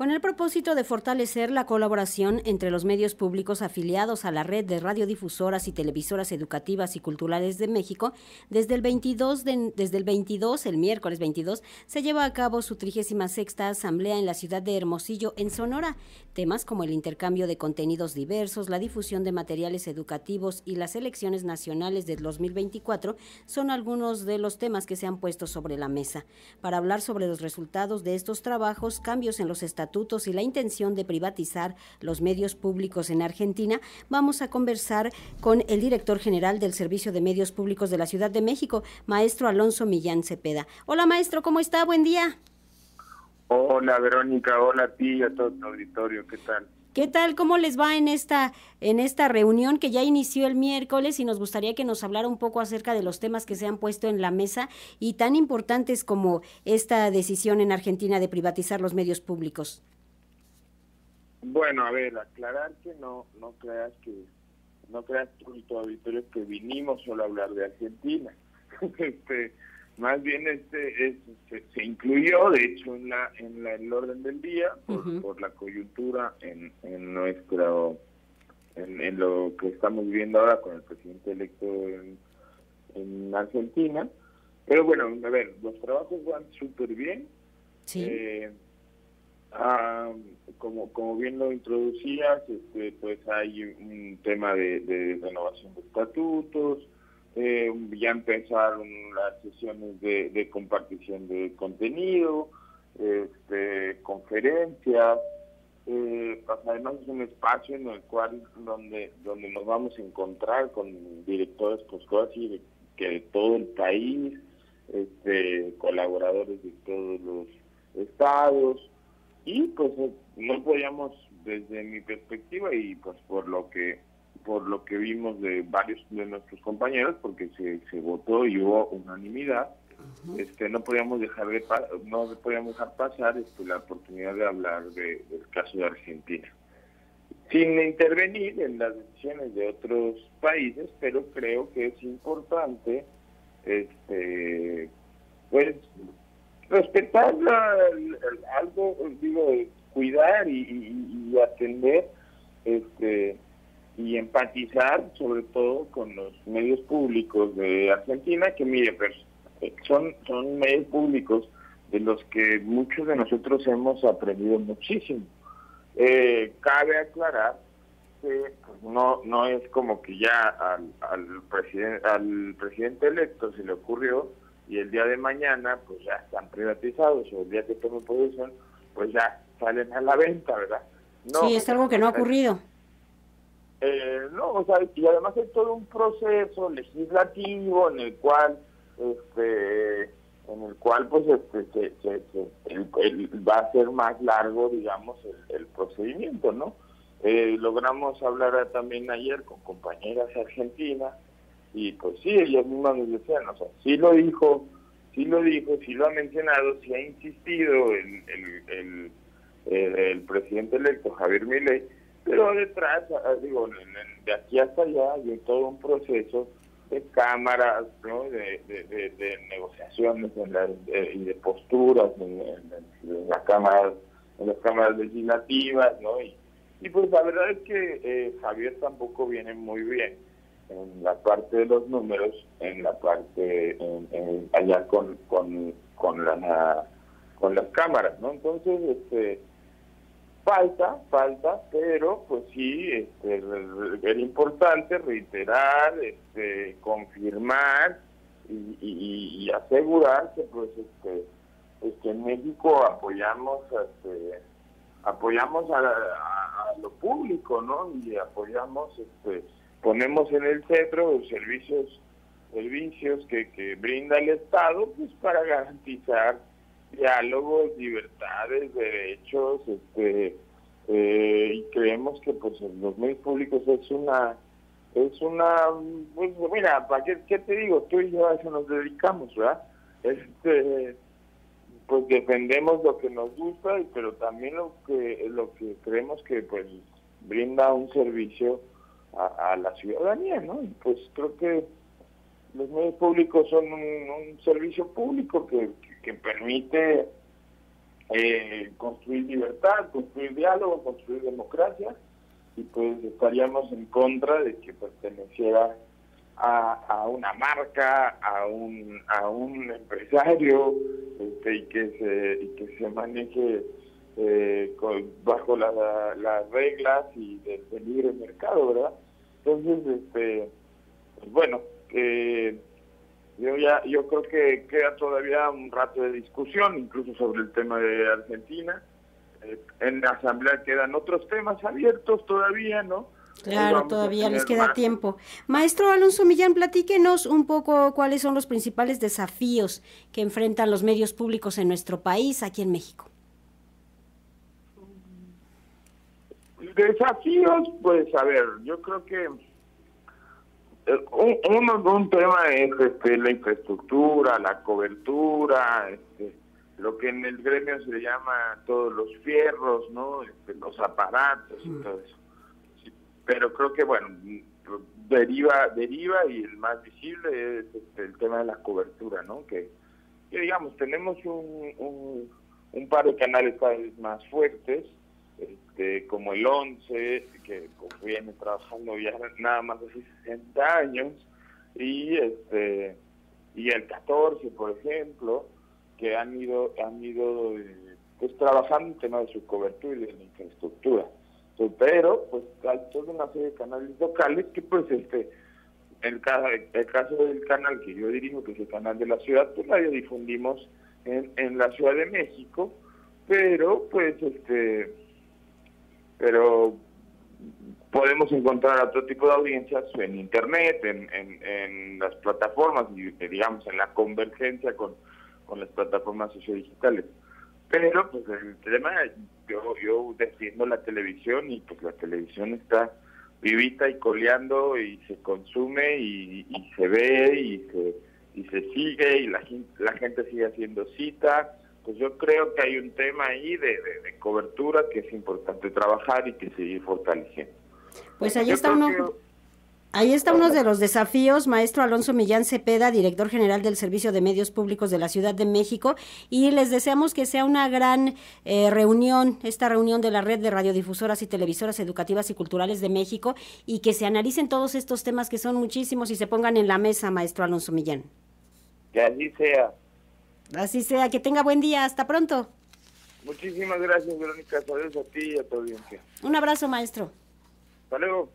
Con el propósito de fortalecer la colaboración entre los medios públicos afiliados a la red de radiodifusoras y televisoras educativas y culturales de México, desde el 22, desde el 22, el miércoles 22, se lleva a cabo su 36 asamblea en la ciudad de Hermosillo, en Sonora. Temas como el intercambio de contenidos diversos, la difusión de materiales educativos y las elecciones nacionales del 2024 son algunos de los temas que se han puesto sobre la mesa. Para hablar sobre los resultados de estos trabajos, cambios en los estados y la intención de privatizar los medios públicos en Argentina, vamos a conversar con el director general del Servicio de Medios Públicos de la Ciudad de México, maestro Alonso Millán Cepeda. Hola maestro, ¿cómo está? Buen día. Hola Verónica, hola a ti y a todo tu auditorio, ¿qué tal? ¿Qué tal? ¿Cómo les va en esta en esta reunión que ya inició el miércoles y nos gustaría que nos hablara un poco acerca de los temas que se han puesto en la mesa y tan importantes como esta decisión en Argentina de privatizar los medios públicos? Bueno, a ver, aclarar que no no creas que no creas tu auditorio que vinimos solo a hablar de Argentina. este más bien este se, incluyó de hecho en la en la el orden del día por, la coyuntura en, en nuestro en, lo que estamos viviendo ahora con el presidente electo en, Argentina. Pero bueno a ver los trabajos van súper bien. Sí. Eh, ah, como como bien lo introducías este pues hay un tema de, de renovación de estatutos eh, ya empezaron las sesiones de, compartición de contenido, este, conferencias, eh, pues, además es un espacio en el cual donde donde nos vamos a encontrar con directores pues de, que de todo el país, este, colaboradores de todos los estados. Y pues no podíamos desde mi perspectiva y pues por lo que por lo que vimos de varios de nuestros compañeros, porque se, se votó y hubo unanimidad, este, no podíamos dejar de no podíamos dejar pasar este, la oportunidad de hablar de, del caso de Argentina. Sin intervenir en las decisiones de otros países pero creo que es importante este pues respetar algo digo cuidar y, y atender este y empatizar sobre todo con los medios públicos de Argentina, que mire, pues, son, son medios públicos de los que muchos de nosotros hemos aprendido muchísimo. Eh, cabe aclarar que pues, no no es como que ya al, al, presidente al presidente electo se le ocurrió y el día de mañana pues ya están privatizados o el día que tome posesión pues ya salen a la venta, ¿verdad? No, sí, es algo que no ha ocurrido. Eh, no, o sea, y además hay todo un proceso legislativo en el cual, este, en el cual, pues, este, va a ser más largo, digamos, el, procedimiento, ¿no? Eh, logramos hablar también ayer con compañeras argentinas y, pues, sí, ellas mismas nos decían, o sea, sí lo dijo, sí lo dijo, sí lo ha mencionado, sí ha insistido el, el, el, el presidente electo Javier Milei pero detrás, ah, digo, de aquí hasta allá hay todo un proceso de cámaras, ¿no? de, de, negociaciones y de posturas en, la cámara, en las cámaras legislativas, ¿no? Y, y pues la verdad es que eh, Javier tampoco viene muy bien en la parte de los números, en la parte allá con con con la con las cámaras, ¿no? Entonces, este Falta, falta, pero pues sí, este, era importante reiterar, este, confirmar y, asegurar que pues este, en México apoyamos este, apoyamos a, lo público, ¿no? Y apoyamos, este, ponemos en el centro los servicios servicios que, que brinda el Estado pues para garantizar diálogos, libertades, derechos, este, eh, y creemos que pues los medios públicos es una, es una, pues mira, ¿para qué, te digo? Tú y yo a eso nos dedicamos, ¿verdad? Este, pues defendemos lo que nos gusta, pero también lo que, lo que creemos que pues brinda un servicio a, la ciudadanía, ¿no? Y pues creo que los medios públicos son un, servicio público que, que permite eh, construir libertad, construir diálogo, construir democracia, y pues estaríamos en contra de que perteneciera a, una marca, a un, a un empresario, este, y que se, y que se maneje eh, bajo las reglas y del, libre mercado, ¿verdad? Entonces, este, pues bueno, eh, yo ya yo creo que queda todavía un rato de discusión, incluso sobre el tema de Argentina. Eh, en la asamblea quedan otros temas abiertos todavía, ¿no? Claro, todavía les queda tiempo. Maestro Alonso Millán, platíquenos un poco cuáles son los principales desafíos que enfrentan los medios públicos en nuestro país, aquí en México. Desafíos, pues a ver, yo creo que eh, un, un, tema es este, la infraestructura, la cobertura, este, lo que en el gremio se le llama todos los fierros, ¿no? Este, los aparatos y todo eso. pero creo que, bueno, deriva deriva y el más visible es este, el tema de la cobertura, ¿no? Que, digamos, tenemos un, un, un par de canales cada vez más fuertes, este, como el 11, que viene trabajando ya nada más de 60 años, y este y el 14, por ejemplo, que han ido han ido pues trabajando en tema de su cobertura y de la infraestructura. Pero pues hay toda una serie de canales locales que pues este el, el caso del canal que yo dirijo, que es el canal de la ciudad, pues la difundimos en, en la Ciudad de México, pero pues este pero podemos encontrar otro tipo de audiencias en Internet, en, en, las plataformas, y digamos, en la convergencia con, con las plataformas sociodigitales. Pero, pues, el tema, yo, yo defiendo la televisión y, pues, la televisión está vivita y coleando y se consume y, se ve y se, y se sigue y la, la gente sigue haciendo cita pues yo creo que hay un tema ahí de, cobertura que es importante trabajar y que seguir fortaleciendo. Pues ahí está uno. Ahí está uno de los desafíos, maestro Alonso Millán Cepeda, director general del Servicio de Medios Públicos de la Ciudad de México, y les deseamos que sea una gran eh, reunión, esta reunión de la red de radiodifusoras y televisoras educativas y culturales de México, y que se analicen todos estos temas que son muchísimos y se pongan en la mesa, maestro Alonso Millán. Que así sea. Así sea, que tenga buen día, hasta pronto. Muchísimas gracias, Verónica. Saludos a ti y a tu audiencia. Un abrazo, maestro. Hasta luego.